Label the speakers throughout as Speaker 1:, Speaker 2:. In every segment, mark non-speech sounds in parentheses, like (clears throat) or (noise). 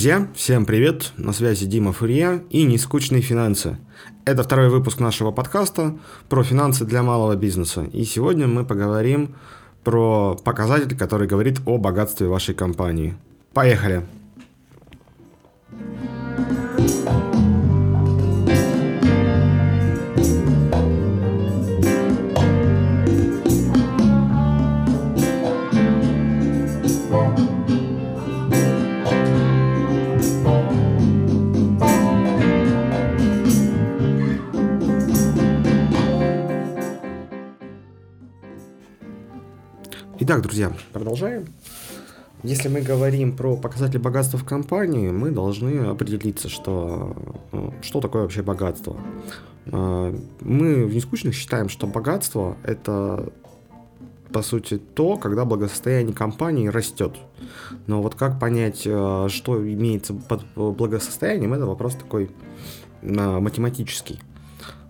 Speaker 1: Друзья, всем привет! На связи Дима Фурье и «Нескучные финансы». Это второй выпуск нашего подкаста про финансы для малого бизнеса. И сегодня мы поговорим про показатель, который говорит о богатстве вашей компании. Поехали! Итак, друзья, продолжаем. Если мы говорим про показатели богатства в компании, мы должны определиться, что, ну, что такое вообще богатство. А, мы в нескучных считаем, что богатство – это, по сути, то, когда благосостояние компании растет. Но вот как понять, а, что имеется под благосостоянием, это вопрос такой математический.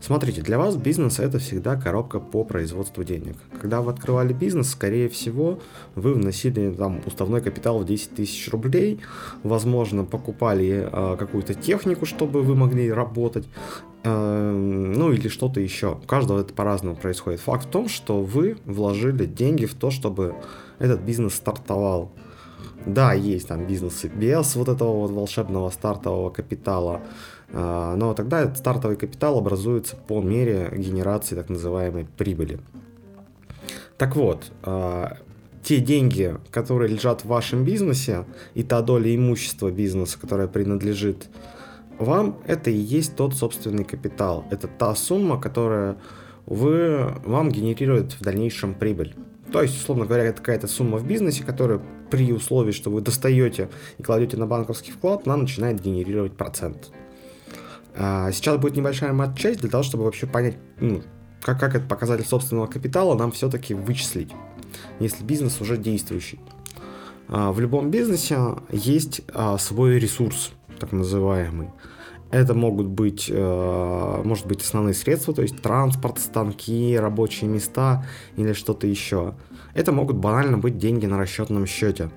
Speaker 1: Смотрите, для вас бизнес это всегда коробка по производству денег. Когда вы открывали бизнес, скорее всего, вы вносили там уставной капитал в 10 тысяч рублей, возможно, покупали э, какую-то технику, чтобы вы могли работать, э, ну или что-то еще. У каждого это по-разному происходит. Факт в том, что вы вложили деньги в то, чтобы этот бизнес стартовал. Да, есть там бизнесы без вот этого вот волшебного стартового капитала, но тогда стартовый капитал образуется по мере генерации так называемой прибыли. Так вот, а, те деньги, которые лежат в вашем бизнесе, и та доля имущества бизнеса, которая принадлежит вам, это и есть тот собственный капитал. Это та сумма, которая вы, вам генерирует в дальнейшем прибыль. То есть, условно говоря, это какая-то сумма в бизнесе, которая при условии, что вы достаете и кладете на банковский вклад, она начинает генерировать процент. А, сейчас будет небольшая матчасть для того, чтобы вообще понять, ну, как, как этот показатель собственного капитала нам все-таки вычислить, если бизнес уже действующий. А, в любом бизнесе есть а, свой ресурс, так называемый. Это могут быть, может быть, основные средства, то есть транспорт, станки, рабочие места или что-то еще. Это могут банально быть деньги на расчетном счете.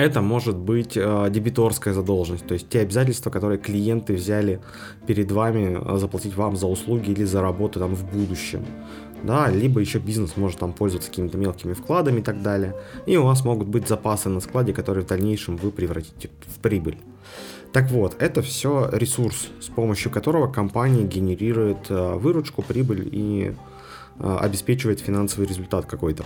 Speaker 1: Это может быть э, дебиторская задолженность, то есть те обязательства, которые клиенты взяли перед вами э, заплатить вам за услуги или за работу там в будущем. Да, либо еще бизнес может там пользоваться какими-то мелкими вкладами и так далее. И у вас могут быть запасы на складе, которые в дальнейшем вы превратите в прибыль. Так вот, это все ресурс, с помощью которого компания генерирует э, выручку, прибыль и обеспечивает финансовый результат какой-то.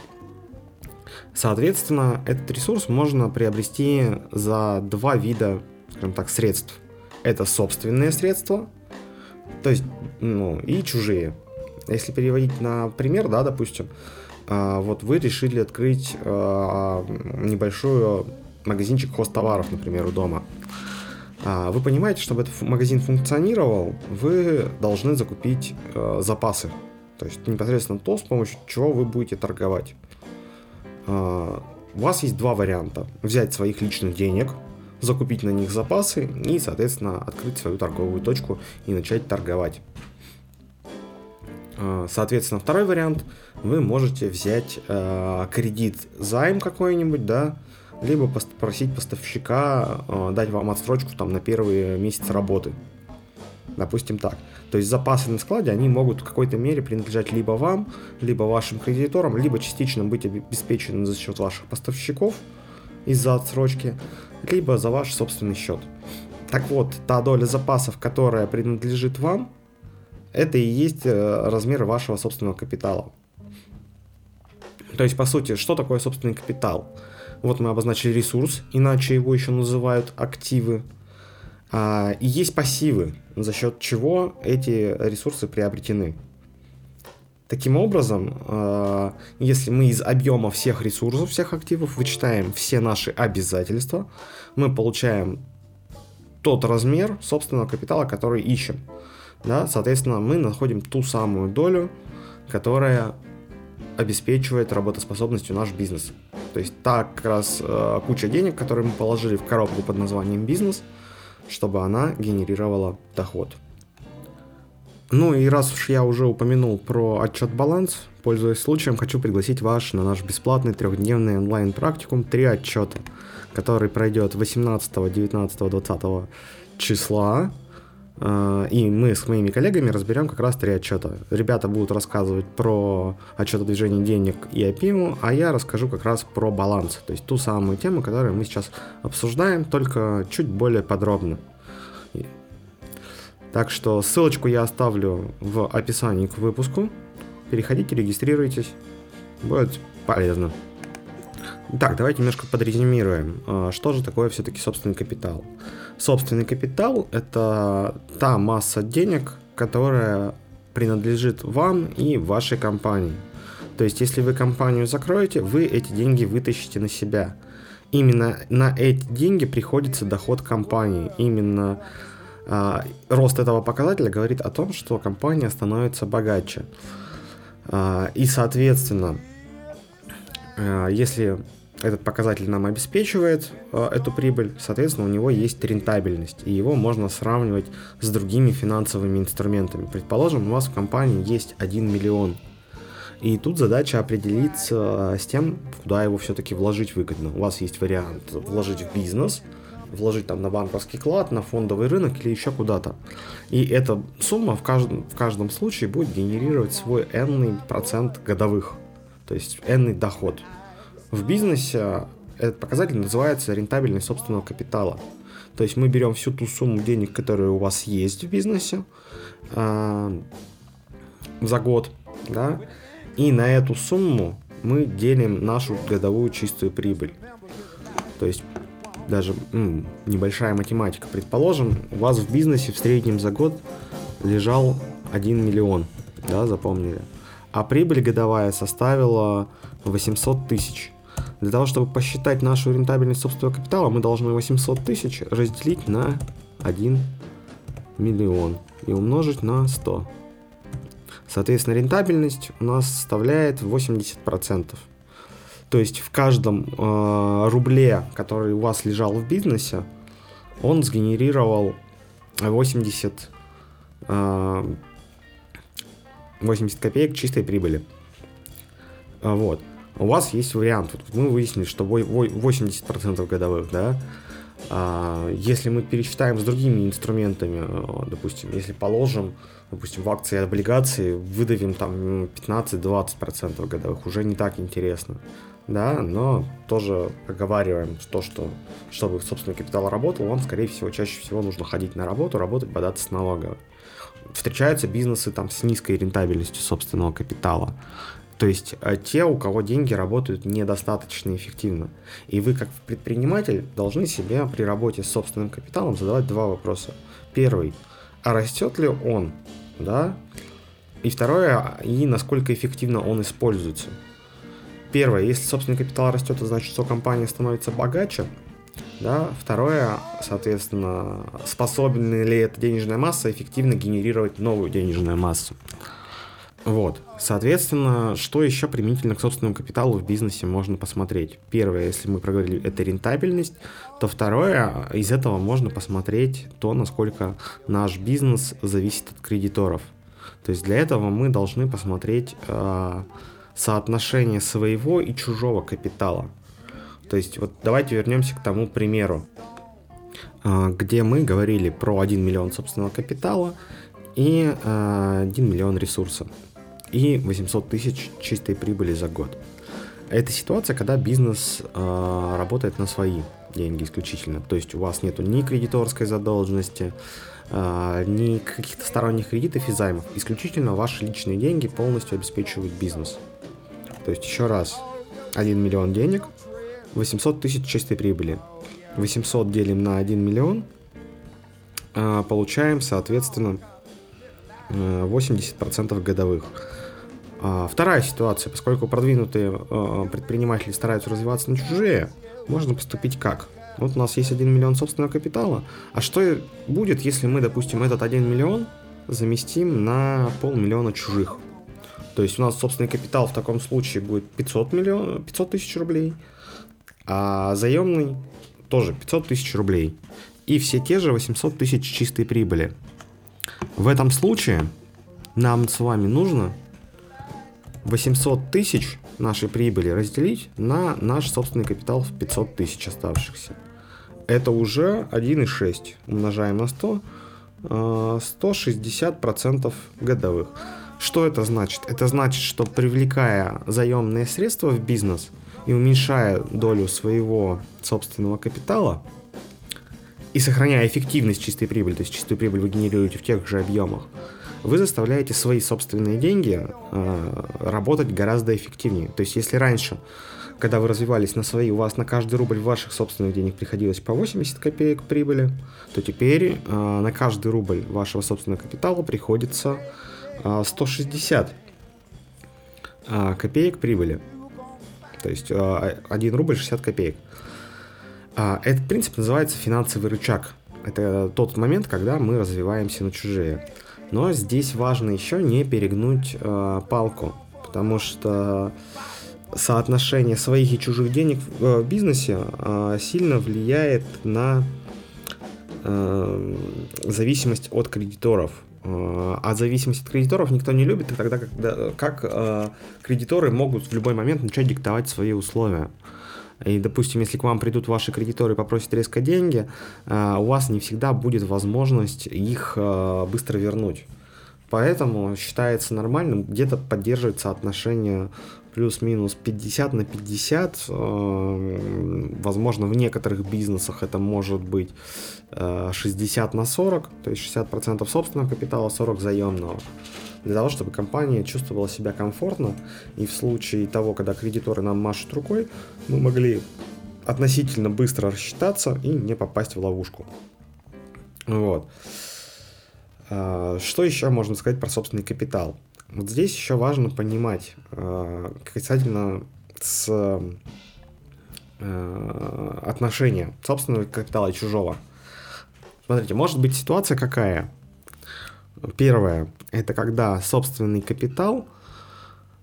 Speaker 1: Соответственно, этот ресурс можно приобрести за два вида, скажем так, средств. Это собственные средства, то есть, ну, и чужие. Если переводить на пример, да, допустим, а, вот вы решили открыть а, небольшой магазинчик хостоваров, например, у дома. А, вы понимаете, чтобы этот магазин функционировал, вы должны закупить запасы. То есть непосредственно то, с помощью чего вы будете торговать. А, у вас есть два варианта. Взять своих личных денег, закупить на них запасы и, соответственно, открыть свою торговую точку и начать торговать. А, соответственно, второй вариант, вы можете взять э, кредит, займ какой-нибудь, да, либо попросить поставщика э, дать вам отсрочку там на первые месяцы работы. Допустим так. То есть запасы на складе, они могут в какой-то мере принадлежать либо вам, либо вашим кредиторам, либо частично быть обеспечены за счет ваших поставщиков из-за отсрочки, либо за ваш собственный счет. Так вот, та доля запасов, которая принадлежит вам, это и есть э, размер вашего собственного капитала. То есть, по сути, что такое собственный капитал? Вот мы обозначили ресурс, иначе его еще называют активы. А, и есть пассивы, за счет чего эти ресурсы приобретены. Таким образом, а, если мы из объема всех ресурсов, всех активов вычитаем все наши обязательства, мы получаем тот размер собственного капитала, который ищем. Да? Соответственно, мы находим ту самую долю, которая обеспечивает работоспособностью наш бизнес. То есть так как раз э, куча денег, которые мы положили в коробку под названием бизнес – чтобы она генерировала доход. Ну и раз уж я уже упомянул про отчет баланс, пользуясь случаем, хочу пригласить вас на наш бесплатный трехдневный онлайн-практикум «Три отчета», который пройдет 18, 19, 20 числа. А, и мы с моими коллегами разберем как раз три отчета. Ребята будут рассказывать про отчет о движении денег и опиму, а я расскажу как раз про баланс, то есть ту самую тему, которую мы сейчас обсуждаем, только чуть более подробно. Так что ссылочку я оставлю в описании к выпуску. Переходите, регистрируйтесь. Будет полезно. Так, давайте немножко подрезюмируем. А, что же такое все-таки собственный капитал? Собственный капитал – это та масса денег, которая принадлежит вам и вашей компании. То есть, если вы компанию закроете, вы эти деньги вытащите на себя. Именно на эти деньги приходится доход компании. Именно а, рост этого показателя говорит о том, что компания становится богаче. А, и, соответственно, если этот показатель нам обеспечивает эту прибыль, соответственно, у него есть рентабельность, и его можно сравнивать с другими финансовыми инструментами. Предположим, у вас в компании есть 1 миллион, и тут задача определиться с тем, куда его все-таки вложить выгодно. У вас есть вариант вложить в бизнес – вложить там на банковский клад, на фондовый рынок или еще куда-то. И эта сумма в каждом, в каждом случае будет генерировать свой n процент годовых, то есть n доход. В бизнесе этот показатель называется рентабельность собственного капитала. То есть мы берем всю ту сумму денег, которая у вас есть в бизнесе э, за год, да, и на эту сумму мы делим нашу годовую чистую прибыль. То есть даже м, небольшая математика. Предположим, у вас в бизнесе в среднем за год лежал 1 миллион, да, запомнили. А прибыль годовая составила 800 тысяч. Для того, чтобы посчитать нашу рентабельность собственного капитала, мы должны 800 тысяч разделить на 1 миллион и умножить на 100. Соответственно, рентабельность у нас составляет 80%. То есть в каждом э, рубле, который у вас лежал в бизнесе, он сгенерировал 80, э, 80 копеек чистой прибыли. А, вот. У вас есть вариант. Вот мы выяснили, что 80% годовых, да. А, если мы пересчитаем с другими инструментами, э, допустим, если положим, допустим, в акции и облигации, выдавим там 15-20% годовых, уже не так интересно да, но тоже оговариваем то, что чтобы собственный капитал работал, вам, скорее всего, чаще всего нужно ходить на работу, работать, бодаться с налоговой. Встречаются бизнесы там с низкой рентабельностью собственного капитала. То есть э, те, у кого деньги работают недостаточно эффективно. И вы, как предприниматель, должны себе при работе с собственным капиталом задавать два вопроса. Первый, а растет ли он, да? И второе, и насколько эффективно он используется. Первое, если собственный капитал растет, это значит, что компания становится богаче. Да? Второе, соответственно, способна ли эта денежная масса эффективно генерировать новую денежную массу. Вот. Соответственно, что еще применительно к собственному капиталу в бизнесе можно посмотреть? Первое, если мы проговорили, это рентабельность, то второе, из этого можно посмотреть то, насколько наш бизнес зависит от кредиторов. То есть для этого мы должны посмотреть э, соотношение своего и чужого капитала. То есть вот давайте вернемся к тому примеру, а, где мы говорили про 1 миллион собственного капитала и 1 а, миллион ресурсов и 800 тысяч чистой прибыли за год. Это ситуация, когда бизнес э, работает на свои деньги исключительно. То есть у вас нету ни кредиторской задолженности, ни каких-то сторонних кредитов и займов. Исключительно ваши личные деньги полностью обеспечивают бизнес. То есть еще раз, 1 миллион денег, 800 тысяч чистой прибыли. 800 делим на 1 миллион, а, получаем, соответственно, 80% годовых. А, вторая ситуация, поскольку продвинутые а, предприниматели стараются развиваться на чужие, можно поступить как? Вот у нас есть 1 миллион собственного капитала, а что будет, если мы, допустим, этот 1 миллион заместим на полмиллиона чужих? То есть у нас собственный капитал в таком случае будет 500, миллион, 500 тысяч рублей, а заемный тоже 500 тысяч рублей. И все те же 800 тысяч чистой прибыли. В этом случае нам с вами нужно 800 тысяч нашей прибыли разделить на наш собственный капитал в 500 тысяч оставшихся. Это уже 1,6 умножаем на 100, 160% э, годовых. Что это значит? Это значит, что привлекая заемные средства в бизнес и уменьшая долю своего собственного капитала и сохраняя эффективность чистой прибыли, то есть чистую прибыль вы генерируете в тех же объемах, вы заставляете свои собственные деньги э, работать гораздо эффективнее. То есть если раньше, когда вы развивались на свои, у вас на каждый рубль ваших собственных денег приходилось по 80 копеек прибыли, то теперь э, на каждый рубль вашего собственного капитала приходится 160 а, копеек прибыли. То есть 1 рубль 60 копеек. А, этот принцип называется финансовый рычаг. Это тот момент, когда мы развиваемся на чужие. Но здесь важно еще не перегнуть э, палку, потому что соотношение своих и чужих денег в бизнесе э, сильно влияет на э, зависимость от кредиторов. А зависимость от кредиторов никто не любит, и тогда когда, как э, кредиторы могут в любой момент начать диктовать свои условия. И, допустим, если к вам придут ваши кредиторы и попросят резко деньги, э, у вас не всегда будет возможность их э, быстро вернуть. Поэтому считается нормальным где-то поддерживать соотношение плюс-минус 50 на 50. Э, возможно, в некоторых бизнесах это может быть 60 э, на 40, то есть 60% собственного капитала, 40 заемного. Для того, чтобы компания чувствовала себя комфортно, и в случае того, когда кредиторы нам машут рукой, мы могли относительно быстро рассчитаться и не попасть в ловушку. Вот. А, что еще можно сказать про собственный капитал? Вот здесь еще важно понимать э, касательно с э, отношения собственного капитала и чужого. Смотрите, может быть ситуация какая? Первое, это когда собственный капитал,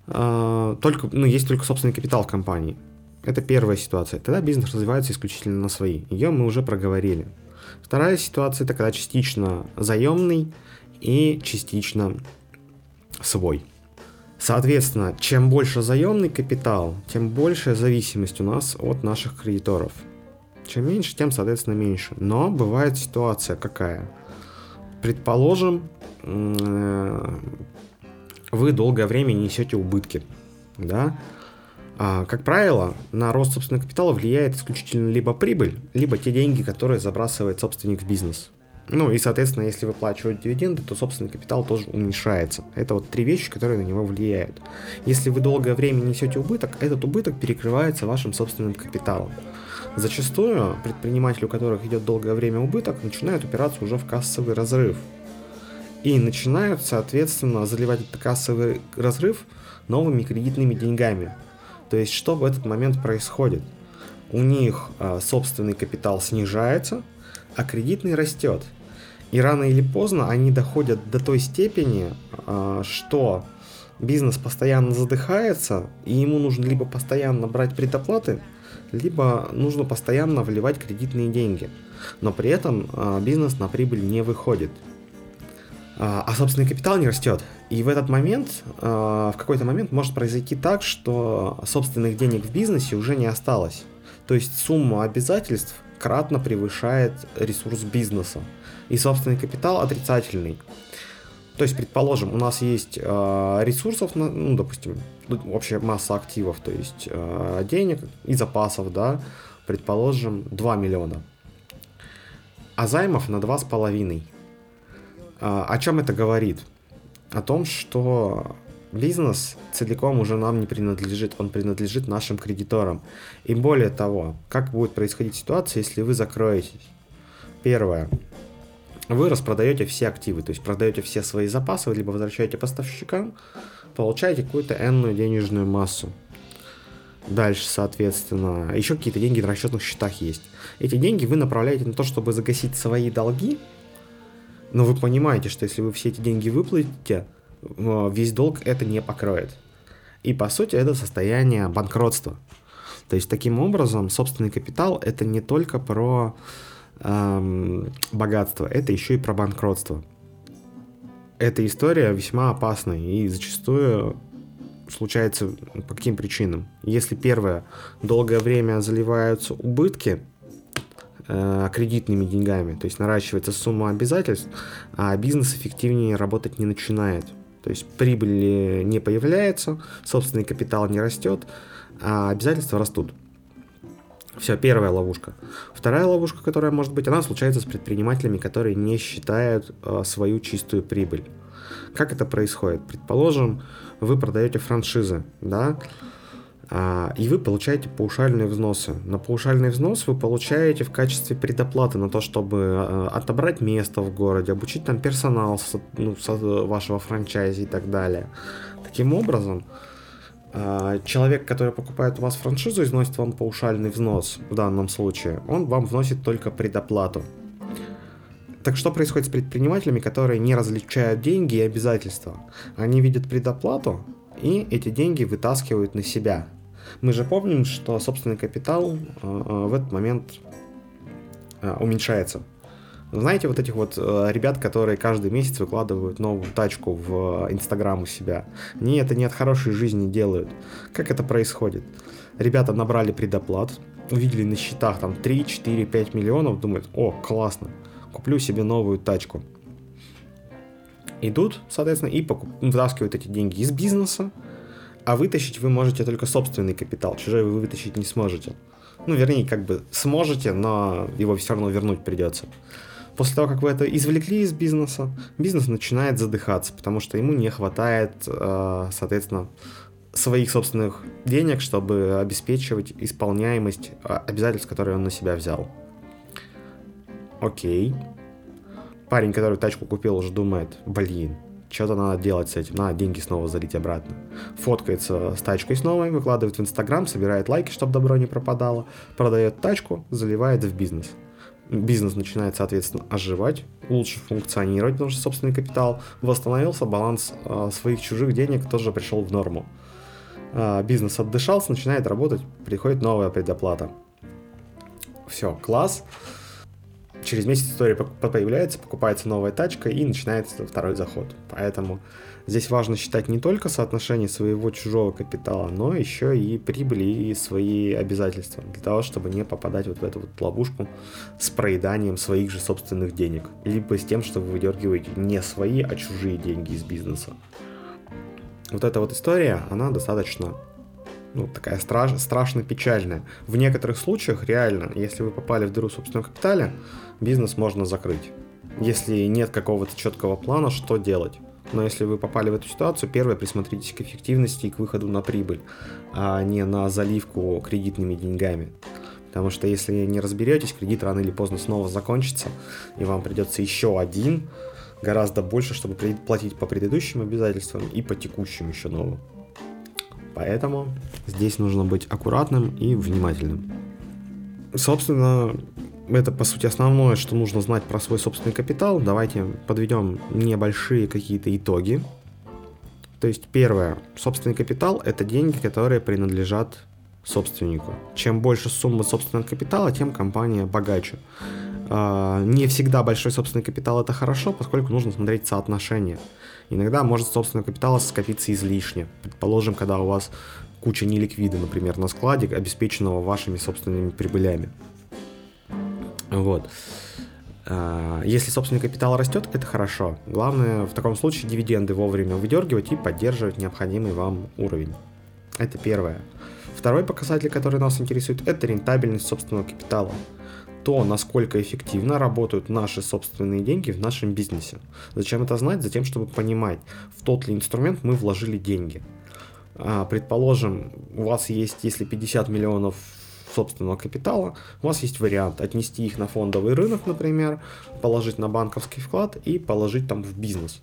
Speaker 1: э, только, ну, есть только собственный капитал в компании. Это первая ситуация. Тогда бизнес развивается исключительно на свои. Ее мы уже проговорили. Вторая ситуация это когда частично заемный и частично свой. Соответственно, чем больше заемный капитал, тем большая зависимость у нас от наших кредиторов. Чем меньше, тем, соответственно, меньше. Но бывает ситуация какая? Предположим, вы долгое время несете убытки, да? А, как правило, на рост собственного капитала влияет исключительно либо прибыль, либо те деньги, которые забрасывает собственник в бизнес. Ну и, соответственно, если выплачивать дивиденды, то собственный капитал тоже уменьшается. Это вот три вещи, которые на него влияют. Если вы долгое время несете убыток, этот убыток перекрывается вашим собственным капиталом. Зачастую предприниматели, у которых идет долгое время убыток, начинают упираться уже в кассовый разрыв. И начинают, соответственно, заливать этот кассовый разрыв новыми кредитными деньгами. То есть, что в этот момент происходит? У них э, собственный капитал снижается, а кредитный растет. И рано или поздно они доходят до той степени, а, что бизнес постоянно задыхается, и ему нужно либо постоянно брать предоплаты, либо нужно постоянно вливать кредитные деньги. Но при этом а, бизнес на прибыль не выходит. А, а собственный капитал не растет. И в этот момент, в какой-то момент может произойти так, что собственных денег в бизнесе уже не осталось. То есть сумма обязательств кратно превышает ресурс бизнеса. И собственный капитал отрицательный. То есть, предположим, у нас есть э, ресурсов, ну, допустим, общая масса активов, то есть э, денег и запасов, да, предположим, 2 миллиона. А займов на 2,5. Э, о чем это говорит? О том, что бизнес целиком уже нам не принадлежит, он принадлежит нашим кредиторам. И более того, как будет происходить ситуация, если вы закроетесь? Первое. Вы распродаете все активы, то есть продаете все свои запасы, либо возвращаете поставщикам, получаете какую-то энную денежную массу. Дальше, соответственно, еще какие-то деньги на расчетных счетах есть. Эти деньги вы направляете на то, чтобы загасить свои долги, но вы понимаете, что если вы все эти деньги выплатите, весь долг это не покроет. И по сути это состояние банкротства. То есть таким образом собственный капитал это не только про эм, богатство, это еще и про банкротство. эта история весьма опасна и зачастую случается по каким причинам. Если первое, долгое время заливаются убытки э, кредитными деньгами, то есть наращивается сумма обязательств, а бизнес эффективнее работать не начинает. То есть прибыль не появляется, собственный капитал не растет, а обязательства растут. Все, первая ловушка. Вторая ловушка, которая может быть, она случается с предпринимателями, которые не считают э, свою чистую прибыль. Как это происходит? Предположим, вы продаете франшизы, да, а, и вы получаете паушальные взносы. На паушальный взнос вы получаете в качестве предоплаты на то, чтобы а, отобрать место в городе, обучить там персонал с, ну, с вашего франчайзи и так далее. Таким образом, человек, который покупает у вас франшизу, износит вам паушальный взнос в данном случае, он вам вносит только предоплату. Так что происходит с предпринимателями, которые не различают деньги и обязательства? Они видят предоплату и эти деньги вытаскивают на себя. Мы же помним, что собственный капитал э, в этот момент уменьшается. Знаете, вот этих вот э, ребят, которые каждый месяц выкладывают новую тачку в Инстаграм у себя. Они это не от хорошей жизни делают. Как это происходит? Ребята набрали предоплат, увидели на счетах там 3, 4, 5 миллионов, думают, о, классно, куплю себе новую тачку. Идут, соответственно, и покуп... вытаскивают эти деньги из бизнеса, а вытащить вы можете только собственный капитал, чужой вы вытащить не сможете. Ну, вернее, как бы сможете, но его все равно вернуть придется. После того, как вы это извлекли из бизнеса, бизнес начинает задыхаться, потому что ему не хватает, э, соответственно, своих собственных денег, чтобы обеспечивать исполняемость э, обязательств, которые он на себя взял. Окей. Парень, который тачку купил, уже думает, блин, что-то надо делать с этим, надо деньги снова залить обратно. Фоткается с тачкой снова, выкладывает в Инстаграм, собирает лайки, чтобы добро не пропадало, продает тачку, заливает в бизнес. Бизнес начинает, соответственно, оживать, лучше функционировать, потому что собственный капитал восстановился, баланс э, своих чужих денег тоже пришел в норму. Э, бизнес отдышался, начинает работать, приходит новая предоплата. Все, класс через месяц история появляется, покупается новая тачка и начинается второй заход. Поэтому здесь важно считать не только соотношение своего чужого капитала, но еще и прибыли и свои обязательства, для того, чтобы не попадать вот в эту вот ловушку с проеданием своих же собственных денег, либо с тем, что вы выдергиваете не свои, а чужие деньги из бизнеса. Вот эта вот история, она достаточно ну, такая страш, страшно печальная. В некоторых случаях, реально, если вы попали в дыру в собственном капитале, бизнес можно закрыть. Если нет какого-то четкого плана, что делать. Но если вы попали в эту ситуацию, первое, присмотритесь к эффективности и к выходу на прибыль, а не на заливку кредитными деньгами. Потому что если не разберетесь, кредит рано или поздно снова закончится, и вам придется еще один, гораздо больше, чтобы платить по предыдущим обязательствам и по текущим еще новым. Поэтому здесь нужно быть аккуратным и внимательным. Собственно, это, по сути, основное, что нужно знать про свой собственный капитал. Давайте подведем небольшие какие-то итоги. То есть, первое, собственный капитал – это деньги, которые принадлежат собственнику. Чем больше сумма собственного капитала, тем компания богаче. А, не всегда большой собственный капитал это хорошо, поскольку нужно смотреть соотношение. Иногда может собственного капитала скопиться излишне. Предположим, когда у вас куча неликвида, например, на складе, обеспеченного вашими собственными прибылями. Вот. А, если собственный капитал растет, это хорошо. Главное в таком случае дивиденды вовремя выдергивать и поддерживать необходимый вам уровень. Это первое. Второй показатель, который нас интересует, это рентабельность собственного капитала то, насколько эффективно работают наши собственные деньги в нашем бизнесе. Зачем это знать? Затем, чтобы понимать, в тот ли инструмент мы вложили деньги. А, предположим, у вас есть, если 50 миллионов собственного капитала, у вас есть вариант отнести их на фондовый рынок, например, положить на банковский вклад и положить там в бизнес.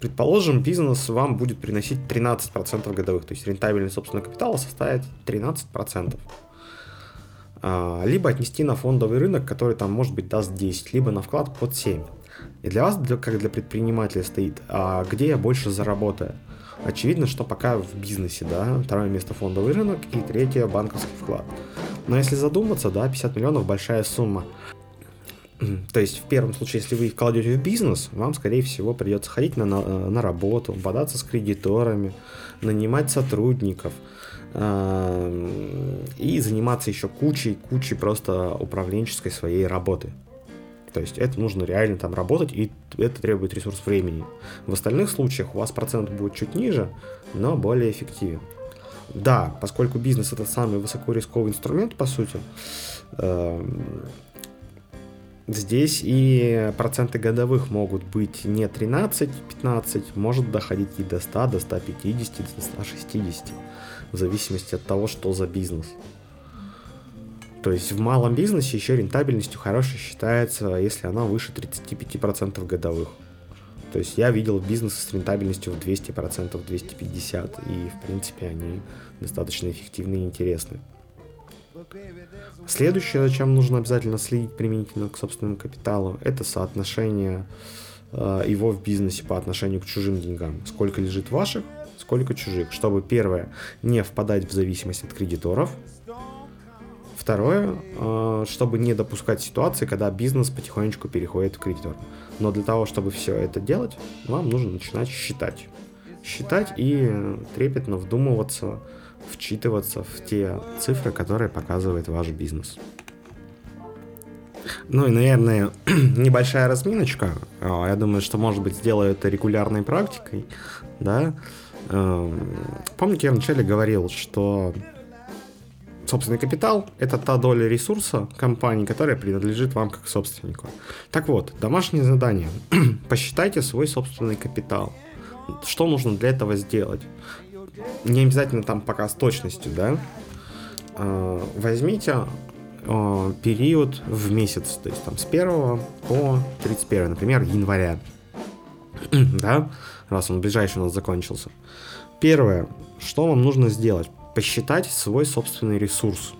Speaker 1: Предположим, бизнес вам будет приносить 13% годовых, то есть рентабельность собственного капитала составит 13%. А, либо отнести на фондовый рынок, который там, может быть, даст 10, либо на вклад под 7. И для вас, как для предпринимателя, стоит, а где я больше заработаю? Очевидно, что пока в бизнесе, да, второе место фондовый рынок и третье банковский вклад. Но если задуматься, да, 50 миллионов большая сумма. (clears throat) То есть, в первом случае, если вы их кладете в бизнес, вам, скорее всего, придется ходить на, на, на работу, бодаться с кредиторами, нанимать сотрудников и заниматься еще кучей, кучей просто управленческой своей работы. То есть это нужно реально там работать, и это требует ресурс времени. В остальных случаях у вас процент будет чуть ниже, но более эффективен. Да, поскольку бизнес это самый высокорисковый инструмент, по сути, э, Здесь и проценты годовых могут быть не 13-15, может доходить и до 100, до 150, до 160, в зависимости от того, что за бизнес. То есть в малом бизнесе еще рентабельностью хорошей считается, если она выше 35% годовых. То есть я видел бизнесы с рентабельностью в 200%, 250%, и в принципе они достаточно эффективны и интересны. Следующее, зачем нужно обязательно следить применительно к собственному капиталу, это соотношение э, его в бизнесе по отношению к чужим деньгам. Сколько лежит ваших, сколько чужих. Чтобы, первое, не впадать в зависимость от кредиторов. Второе, э, чтобы не допускать ситуации, когда бизнес потихонечку переходит в кредитор. Но для того, чтобы все это делать, вам нужно начинать считать. Считать и трепетно вдумываться вчитываться в те цифры, которые показывает ваш бизнес. Ну и, наверное, (clears throat) небольшая разминочка. А, я думаю, что, может быть, сделаю это регулярной практикой. Да? Эм, помните, я вначале говорил, что собственный капитал – это та доля ресурса компании, которая принадлежит вам как собственнику. Так вот, домашнее задание. (clears throat) Посчитайте свой собственный капитал. Что нужно для этого сделать? Не обязательно там пока с точностью, да, а, возьмите а, период в месяц, то есть там с 1 по 31, например, января, (clears throat) да, раз он ближайший у нас закончился. Первое, что вам нужно сделать? Посчитать свой собственный ресурс.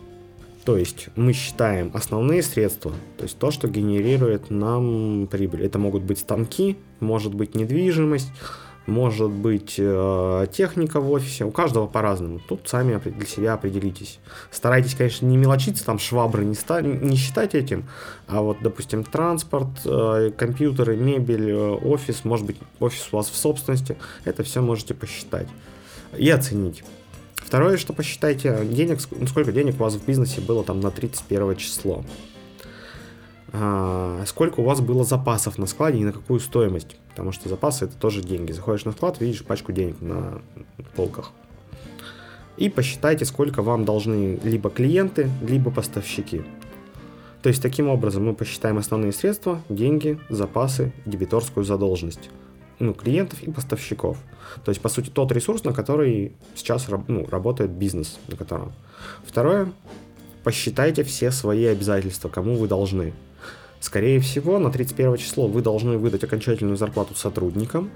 Speaker 1: То есть мы считаем основные средства, то есть то, что генерирует нам прибыль. Это могут быть станки, может быть недвижимость, может быть э, техника в офисе, у каждого по-разному. Тут сами для себя определитесь. Старайтесь, конечно, не мелочиться, там швабры не, ста- не считать этим, а вот, допустим, транспорт, э, компьютеры, мебель, э, офис, может быть, офис у вас в собственности, это все можете посчитать и оценить. Второе, что посчитайте денег, сколько денег у вас в бизнесе было там на 31 число. А, сколько у вас было запасов на складе и на какую стоимость. Потому что запасы это тоже деньги. Заходишь на склад, видишь пачку денег на полках. И посчитайте, сколько вам должны либо клиенты, либо поставщики. То есть таким образом мы посчитаем основные средства, деньги, запасы, дебиторскую задолженность ну, клиентов и поставщиков. То есть, по сути, тот ресурс, на который сейчас ну, работает бизнес, на котором. Второе, посчитайте все свои обязательства, кому вы должны. Скорее всего, на 31 число вы должны выдать окончательную зарплату сотрудникам.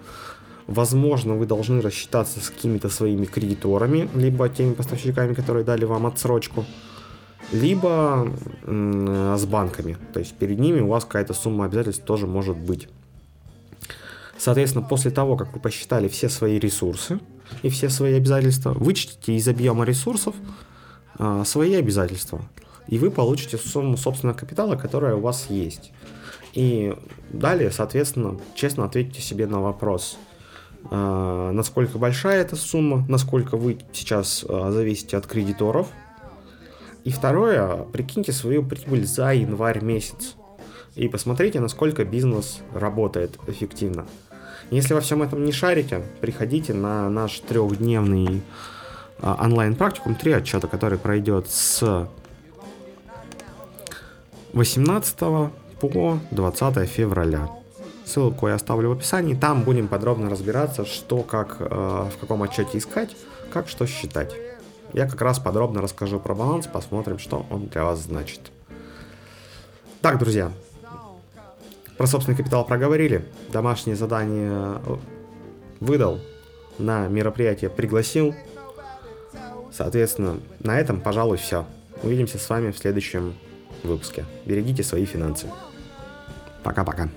Speaker 1: Возможно, вы должны рассчитаться с какими-то своими кредиторами, либо теми поставщиками, которые дали вам отсрочку, либо с банками. То есть перед ними у вас какая-то сумма обязательств тоже может быть. Соответственно, после того, как вы посчитали все свои ресурсы и все свои обязательства, вычтите из объема ресурсов а, свои обязательства и вы получите сумму собственного капитала, которая у вас есть. И далее, соответственно, честно ответьте себе на вопрос, э, насколько большая эта сумма, насколько вы сейчас э, зависите от кредиторов. И второе, прикиньте свою прибыль за январь месяц и посмотрите, насколько бизнес работает эффективно. Если во всем этом не шарите, приходите на наш трехдневный э, онлайн-практикум, три отчета, который пройдет с 18 по 20 февраля. Ссылку я оставлю в описании. Там будем подробно разбираться, что, как, э, в каком отчете искать, как что считать. Я как раз подробно расскажу про баланс, посмотрим, что он для вас значит. Так, друзья, про собственный капитал проговорили, домашнее задание э, выдал, на мероприятие пригласил. Соответственно, на этом, пожалуй, все. Увидимся с вами в следующем выпуске. Берегите свои финансы. Пока-пока.